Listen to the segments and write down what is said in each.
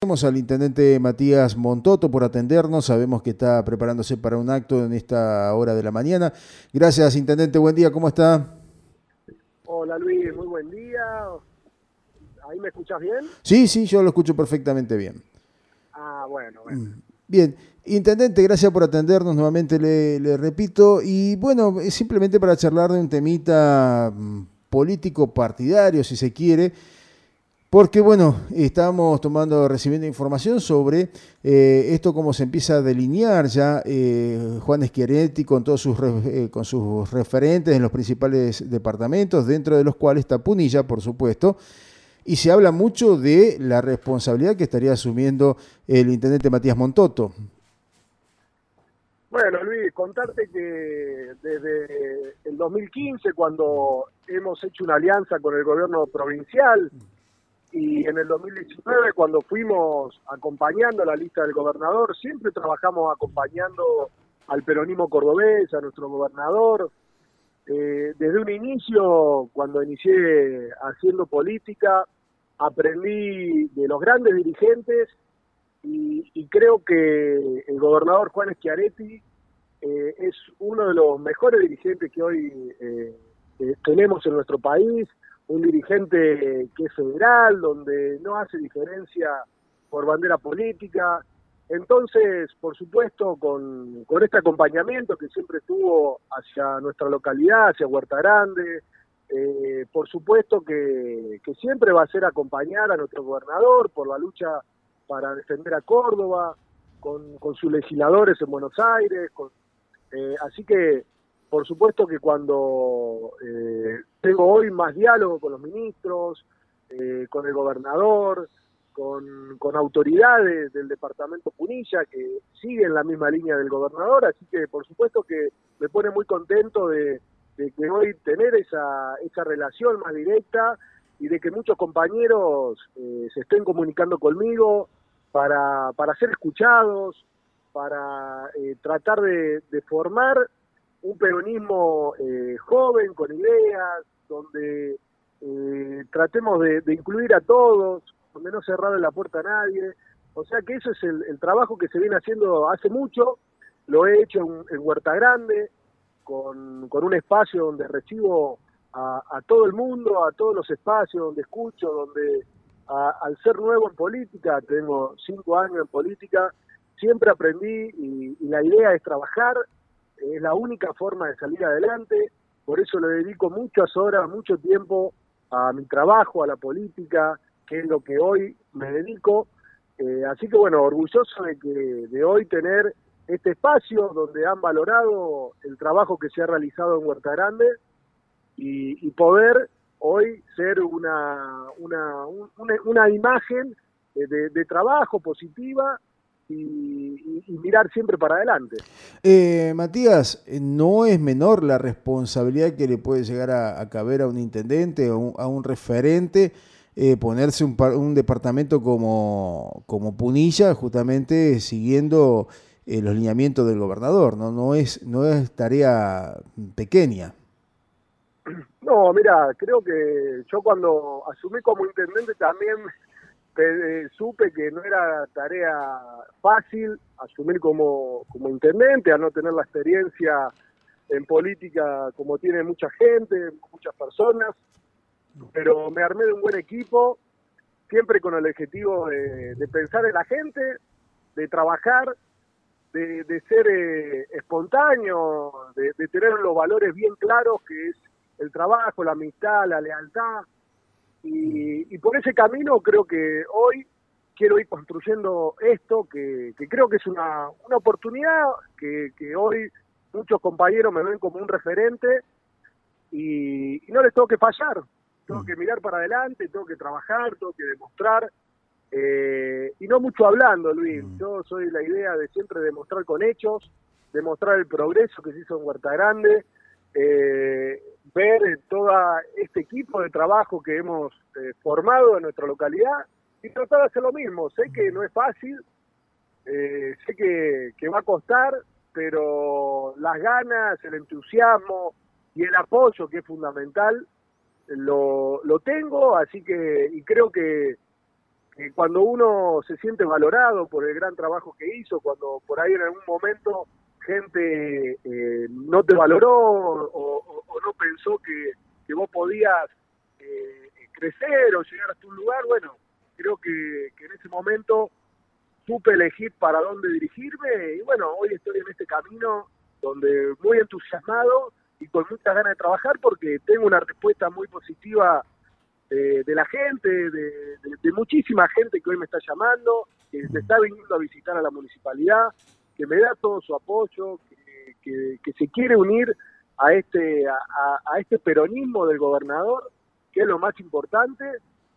Agradecemos al intendente Matías Montoto por atendernos. Sabemos que está preparándose para un acto en esta hora de la mañana. Gracias, intendente. Buen día. ¿Cómo está? Hola, Luis. Muy buen día. ¿Ahí me escuchas bien? Sí, sí, yo lo escucho perfectamente bien. Ah, bueno, bueno. Mm, bien. Intendente, gracias por atendernos nuevamente, le, le repito. Y bueno, simplemente para charlar de un temita mm, político partidario, si se quiere. Porque bueno, estamos tomando, recibiendo información sobre eh, esto cómo se empieza a delinear ya eh, Juan Schiaretti con todos sus, eh, con sus referentes en los principales departamentos, dentro de los cuales está Punilla, por supuesto, y se habla mucho de la responsabilidad que estaría asumiendo el intendente Matías Montoto. Bueno, Luis, contarte que desde el 2015, cuando hemos hecho una alianza con el gobierno provincial, y en el 2019 cuando fuimos acompañando la lista del gobernador, siempre trabajamos acompañando al peronismo cordobés, a nuestro gobernador. Eh, desde un inicio, cuando inicié haciendo política, aprendí de los grandes dirigentes y, creo que el gobernador Juan Schiaretti eh, es uno de los mejores dirigentes que hoy eh, tenemos en nuestro país un dirigente que es federal, donde no hace diferencia por bandera política. Entonces, por supuesto, con, este acompañamiento que siempre tuvo hacia nuestra localidad, hacia Huerta Grande, eh, por supuesto que, siempre va a ser acompañar a nuestro gobernador por la lucha para defender a Córdoba, con, sus legisladores en Buenos Aires. Eh, así que por supuesto que cuando eh, hoy más diálogo con los ministros, eh, con el gobernador, con, autoridades del departamento Punilla que siguen la misma línea del gobernador, así que por supuesto que me pone muy contento de, que hoy tener esa, relación más directa y de que muchos compañeros eh, se estén comunicando conmigo para, para ser escuchados, para tratar de, de formar un peronismo eh, joven, con ideas, donde eh, tratemos de, incluir a todos, donde no cerrar la puerta a nadie. O sea que eso es el, trabajo que se viene haciendo hace mucho, lo he hecho en, Huerta Grande, con, un espacio donde recibo a, todo el mundo, a todos los espacios donde escucho, donde al ser nuevo en política, tengo cinco años en política, siempre aprendí y la idea es trabajar es la única forma de salir adelante, por eso le dedico muchas horas, mucho tiempo a mi trabajo, a la política, que es lo que hoy me dedico. Eh, así que bueno, orgulloso de que de hoy tener este espacio donde han valorado el trabajo que se ha realizado en Huerta Grande y, poder hoy ser una, una, una, imagen de, de trabajo positiva y, mirar siempre para adelante. Eh, Matías, no es menor la responsabilidad que le puede llegar a, caber a un intendente o a un referente eh, ponerse un, un, departamento como, como Punilla, justamente siguiendo eh, los lineamientos del gobernador, ¿no? No es, no es tarea pequeña. No, mira, creo que yo cuando asumí como intendente también eh, supe que no era tarea fácil asumir como, como intendente, a no tener la experiencia en política como tiene mucha gente, muchas personas, pero me armé de un buen equipo, siempre con el objetivo de, pensar en la gente, de trabajar, de, ser eh, espontáneo, de, de tener los valores bien claros, que es el trabajo, la amistad, la lealtad, y, por ese camino creo que hoy quiero ir construyendo esto, que, creo que es una, una oportunidad, que, hoy muchos compañeros me ven como un referente y, no les tengo que fallar, tengo que mirar para adelante, tengo que trabajar, tengo que demostrar. Eh, y no mucho hablando, Luis. Mm. Yo soy la idea de siempre demostrar con hechos, demostrar el progreso que se hizo en Huerta Grande, eh, ver todo este equipo de trabajo que hemos eh, formado en nuestra localidad y tratar de hacer lo mismo. Sé que no es fácil, eh, sé que, va a costar, pero las ganas, el entusiasmo y el apoyo que es fundamental lo, lo tengo, así que y creo que, cuando uno se siente valorado por el gran trabajo que hizo, cuando por ahí en algún momento gente eh, no te valoró o, no pensó que, vos podías eh, crecer o llegar hasta un lugar, bueno, creo que, que en ese momento supe elegir para dónde dirigirme y bueno, hoy estoy en este camino donde muy entusiasmado y con muchas ganas de trabajar porque tengo una respuesta muy positiva de, la gente, de, muchísima gente que hoy me está llamando, que se está viniendo a visitar a la municipalidad, que me da todo su apoyo, que, se quiere unir a este, a, este peronismo del gobernador, que es lo más importante.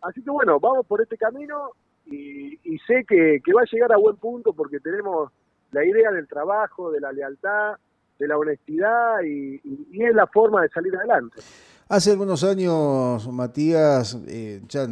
Así que bueno, vamos por este camino y, sé que, va a llegar a buen punto porque tenemos la idea del trabajo, de la lealtad, de la honestidad y es la forma de salir adelante. Hace algunos años, Matías, eh, ya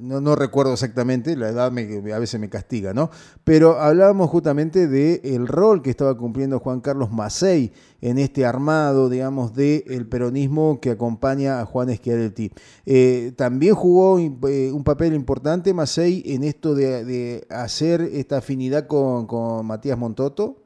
no, recuerdo exactamente, la edad me, a veces me castiga, ¿no? Pero hablábamos justamente del el rol que estaba cumpliendo Juan Carlos Macei en este armado, digamos, del peronismo que acompaña a Juan Schiaretti. Eh, también jugó eh, un papel importante Macei en esto de, hacer esta afinidad con Matías Montoto.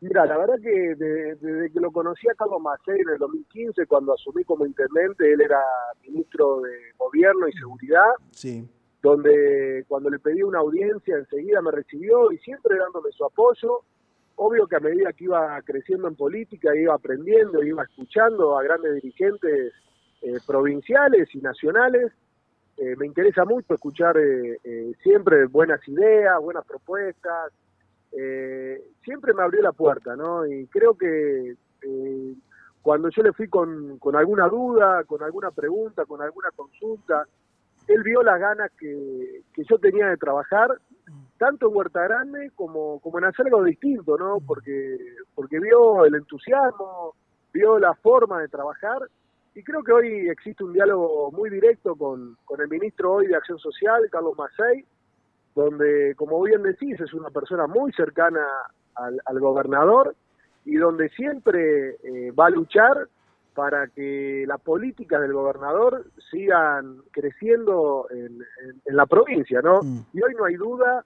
Mira, la verdad que desde, que lo conocí a Carlos Macei en el 2015, cuando asumí como intendente, él era ministro de Gobierno y Seguridad, sí. donde cuando le pedí una audiencia enseguida me recibió y siempre dándome su apoyo. Obvio que a medida que iba creciendo en política, iba aprendiendo, iba escuchando a grandes dirigentes eh, provinciales y nacionales. Eh, me interesa mucho escuchar eh, siempre buenas ideas, buenas propuestas, eh, siempre me abrió la puerta, ¿no? Y creo que eh, cuando yo le fui con, con, alguna duda, con alguna pregunta, con alguna consulta, él vio las ganas que, que yo tenía de trabajar, tanto en Huerta Grande como, como en hacer algo distinto, ¿no? Porque, porque vio el entusiasmo, vio la forma de trabajar y creo que hoy existe un diálogo muy directo con, con el ministro hoy de Acción Social, Carlos Macei, donde, como bien decís, es una persona muy cercana al, gobernador y donde siempre eh, va a luchar para que las políticas del gobernador sigan creciendo en, la provincia, ¿no? Mm. Y hoy no hay duda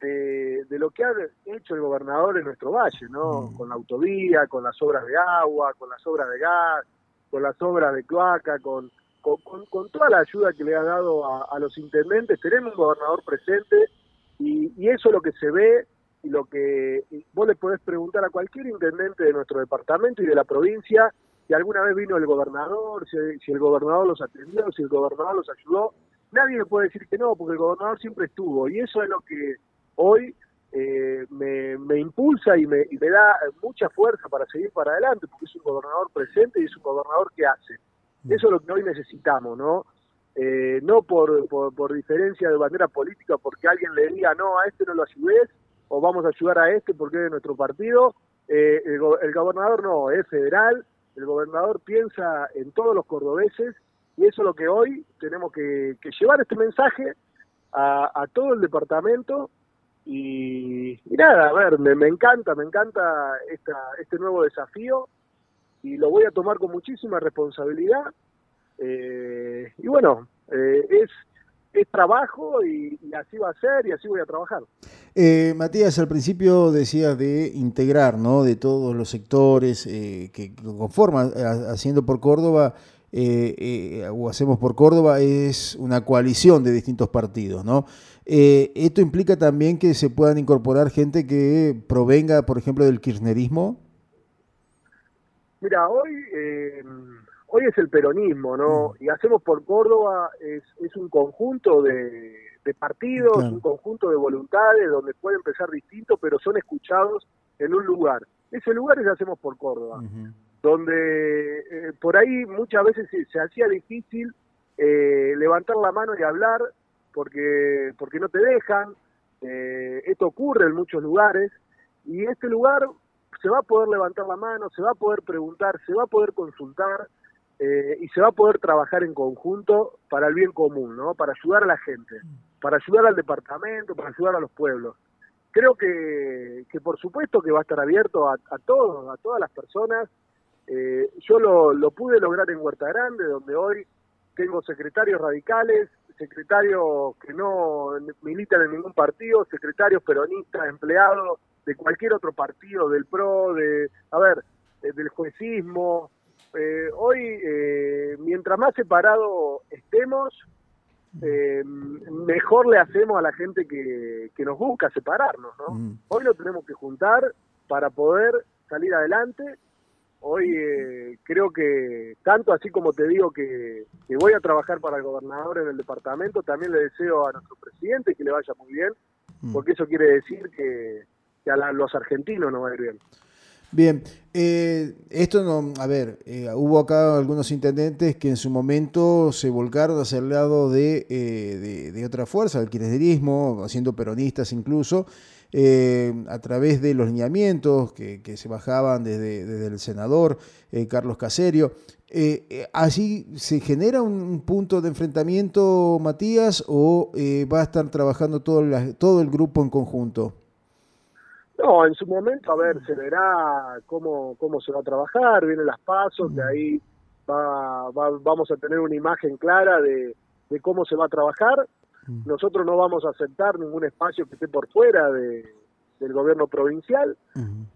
de, lo que ha hecho el gobernador en nuestro valle, ¿no? Mm. Con la autovía, con las obras de agua, con las obras de gas, con las obras de cloaca, con, con, toda la ayuda que le ha dado a, los intendentes, tenemos un gobernador presente y, eso es lo que se ve y lo que vos le podés preguntar a cualquier intendente de nuestro departamento y de la provincia si alguna vez vino el gobernador, si, el gobernador los atendió, si el gobernador los ayudó. Nadie le puede decir que no, porque el gobernador siempre estuvo y eso es lo que hoy eh, me, impulsa y me, y me da mucha fuerza para seguir para adelante, porque es un gobernador presente y es un gobernador que hace. Eso es lo que hoy necesitamos, ¿no? Eh, no por, por, diferencia de bandera política, porque alguien le diga, no, a este no lo ayudes, o vamos a ayudar a este porque es de nuestro partido. Eh, el, gobernador no, es federal, el gobernador piensa en todos los cordobeses, y eso es lo que hoy tenemos que, llevar este mensaje a, todo el departamento. Y, nada, a ver, me, me encanta, me encanta esta, este nuevo desafío y lo voy a tomar con muchísima responsabilidad. Eh, y bueno, eh, es, es trabajo y, así va a ser y así voy a trabajar. Eh, Matías, al principio decías de integrar, ¿no? De todos los sectores que conforman Haciendo por Córdoba o Hacemos por Córdoba es una coalición de distintos partidos, ¿no? ¿Esto implica también que se puedan incorporar gente que provenga, por ejemplo, del kirchnerismo? Mira, hoy, eh, hoy es el peronismo, ¿no? Mm. Y Hacemos por Córdoba es, es un conjunto de, partidos, un conjunto de voluntades donde pueden empezar distintos, pero son escuchados en un lugar. Ese lugar es Hacemos por Córdoba, donde eh, por ahí muchas veces se, hacía difícil eh, levantar la mano y hablar porque, porque no te dejan. esto ocurre en muchos lugares y este lugar se va a poder levantar la mano, se va a poder preguntar, se va a poder consultar eh, y se va a poder trabajar en conjunto para el bien común, ¿no? Para ayudar a la gente, para ayudar al departamento, para ayudar a los pueblos. Creo que, que por supuesto que va a estar abierto a, todos, a todas las personas. Eh, yo lo, lo pude lograr en Huerta Grande, donde hoy tengo secretarios radicales, secretarios que no militan en ningún partido, secretarios peronistas, empleados de cualquier otro partido, del PRO, de, a ver, del juecismo. Eh, hoy, eh, mientras más separados estemos, eh, mejor le hacemos a la gente que, que nos busca separarnos, ¿no? Mm. Hoy lo tenemos que juntar para poder salir adelante. Hoy eh, creo que, tanto así como te digo que, voy a trabajar para el gobernador en el departamento, también le deseo a nuestro presidente que le vaya muy bien, mm. porque eso quiere decir que, a los argentinos nos va a ir bien. Bien, eh, esto no, a ver, eh, hubo acá algunos intendentes que en su momento se volcaron hacia el lado de, eh, de, otra fuerza, el kirchnerismo, siendo peronistas incluso, a través de los lineamientos que, se bajaban desde, el senador Carlos Caserio. ¿Allí se genera un punto de enfrentamiento, Matías, o va a estar trabajando todo, todo el grupo en conjunto? No, en su momento, a ver, se verá cómo, cómo se va a trabajar, vienen las pasos, de ahí va, vamos a tener una imagen clara de, cómo se va a trabajar. Nosotros no vamos a aceptar ningún espacio que esté por fuera de, del gobierno provincial,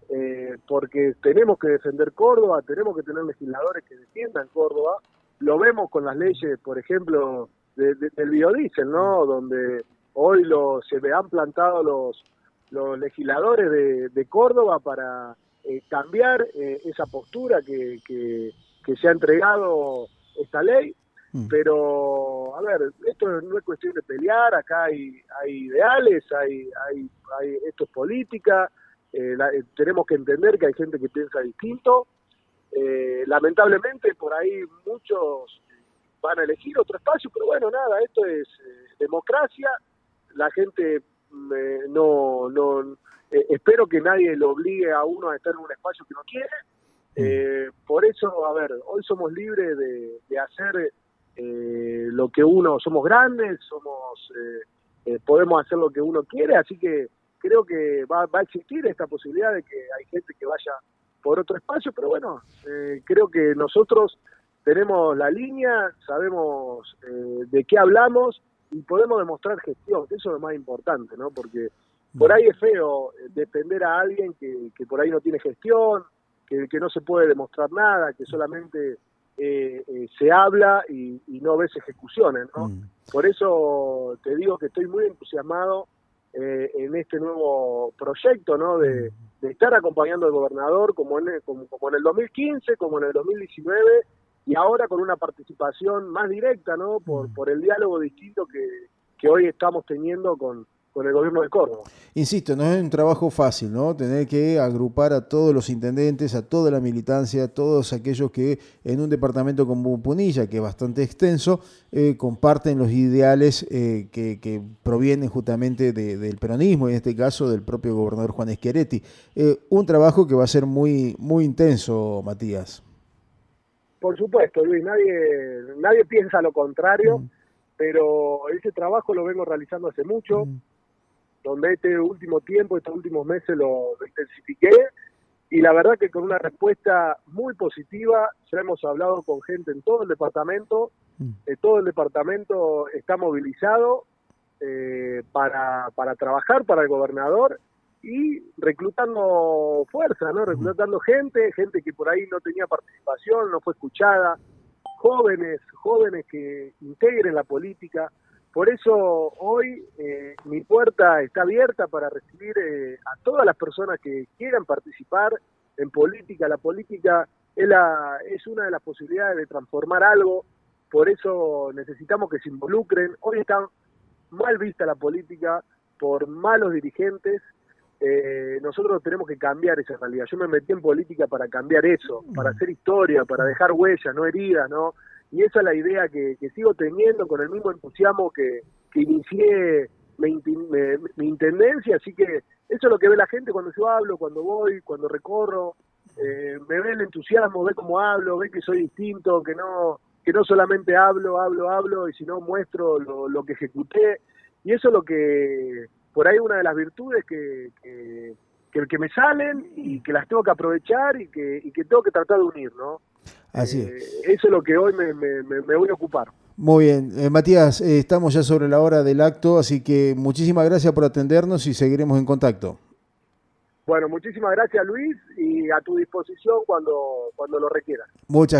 eh, porque tenemos que defender Córdoba, tenemos que tener legisladores que defiendan Córdoba. Lo vemos con las leyes, por ejemplo, del biodiesel, ¿no? Donde hoy lo, se han plantado los los legisladores de, Córdoba para eh, cambiar eh, esa postura que, que, se ha entregado esta ley. Mm. Pero, a ver, esto no es cuestión de pelear, acá hay, hay ideales, hay, hay, hay, esto es política, eh, tenemos que entender que hay gente que piensa distinto. lamentablemente, por ahí muchos van a elegir otro espacio, pero bueno, nada, esto es democracia, la gente no, no eh, espero que nadie lo obligue a uno a estar en un espacio que no quiere. Mm. Eh, por eso, a ver, hoy somos libres de, hacer eh, lo que uno, somos grandes, somos, podemos hacer lo que uno quiere, así que creo que va, va a existir esta posibilidad de que hay gente que vaya por otro espacio, pero bueno, creo que nosotros tenemos la línea, sabemos de qué hablamos y podemos demostrar gestión, que eso es lo más importante, ¿no? Porque por ahí es feo eh, defender a alguien que, que por ahí no tiene gestión, que, que no se puede demostrar nada, que solamente eh, eh, se habla y, no ves ejecuciones, ¿no? Mm. Por eso te digo que estoy muy entusiasmado en este nuevo proyecto, ¿no? De, mm. de, estar acompañando al gobernador como en, como, como en el 2015, como en el 2019 y ahora con una participación más directa, ¿no? Por, mm. por el diálogo distinto que, que hoy estamos teniendo con, con el gobierno de Córdoba. Insisto, no es un trabajo fácil, ¿no? Tener que agrupar a todos los intendentes, a toda la militancia, a todos aquellos que en un departamento como Punilla, que es bastante extenso, eh, comparten los ideales eh, que, que, provienen justamente del peronismo, en este caso del propio gobernador Juan Schiaretti. Eh, un trabajo que va a ser muy, muy intenso, Matías. Por supuesto, Luis, nadie, nadie piensa lo contrario, mm. pero ese trabajo lo vengo realizando hace mucho, mm. donde este último tiempo, estos últimos meses lo, intensifiqué, y la verdad que con una respuesta muy positiva, ya hemos hablado con gente en todo el departamento, mm. eh, todo el departamento está movilizado eh, para, para trabajar para el gobernador y reclutando fuerza, ¿no? Reclutando gente, gente que por ahí no tenía participación, no fue escuchada, jóvenes, jóvenes que integren la política. Por eso hoy eh, mi puerta está abierta para recibir eh, a todas las personas que quieran participar en política. La política es, la, es una de las posibilidades de transformar algo, por eso necesitamos que se involucren. Hoy está mal vista la política por malos dirigentes eh, nosotros tenemos que cambiar esa realidad. Yo me metí en política para cambiar eso, para hacer historia, para dejar huellas, no heridas, ¿no? Y esa es la idea que, sigo teniendo con el mismo entusiasmo que, que inicié mi, intendencia, así que eso es lo que ve la gente cuando yo hablo, cuando voy, cuando recorro, eh, me ve el entusiasmo, ve cómo hablo, ve que soy distinto, que no que no solamente hablo, hablo, hablo, y sino muestro lo, lo que ejecuté, y eso es lo que por ahí una de las virtudes que, que, que, que me salen y que las tengo que aprovechar y que, y que tengo que tratar de unir, ¿no? Así. Eh, eso es lo que hoy me, me, me voy a ocupar. Muy bien, eh, Matías, eh, estamos ya sobre la hora del acto, así que muchísimas gracias por atendernos y seguiremos en contacto. Bueno, muchísimas gracias Luis y a tu disposición cuando, cuando lo requieras. Muchas gracias.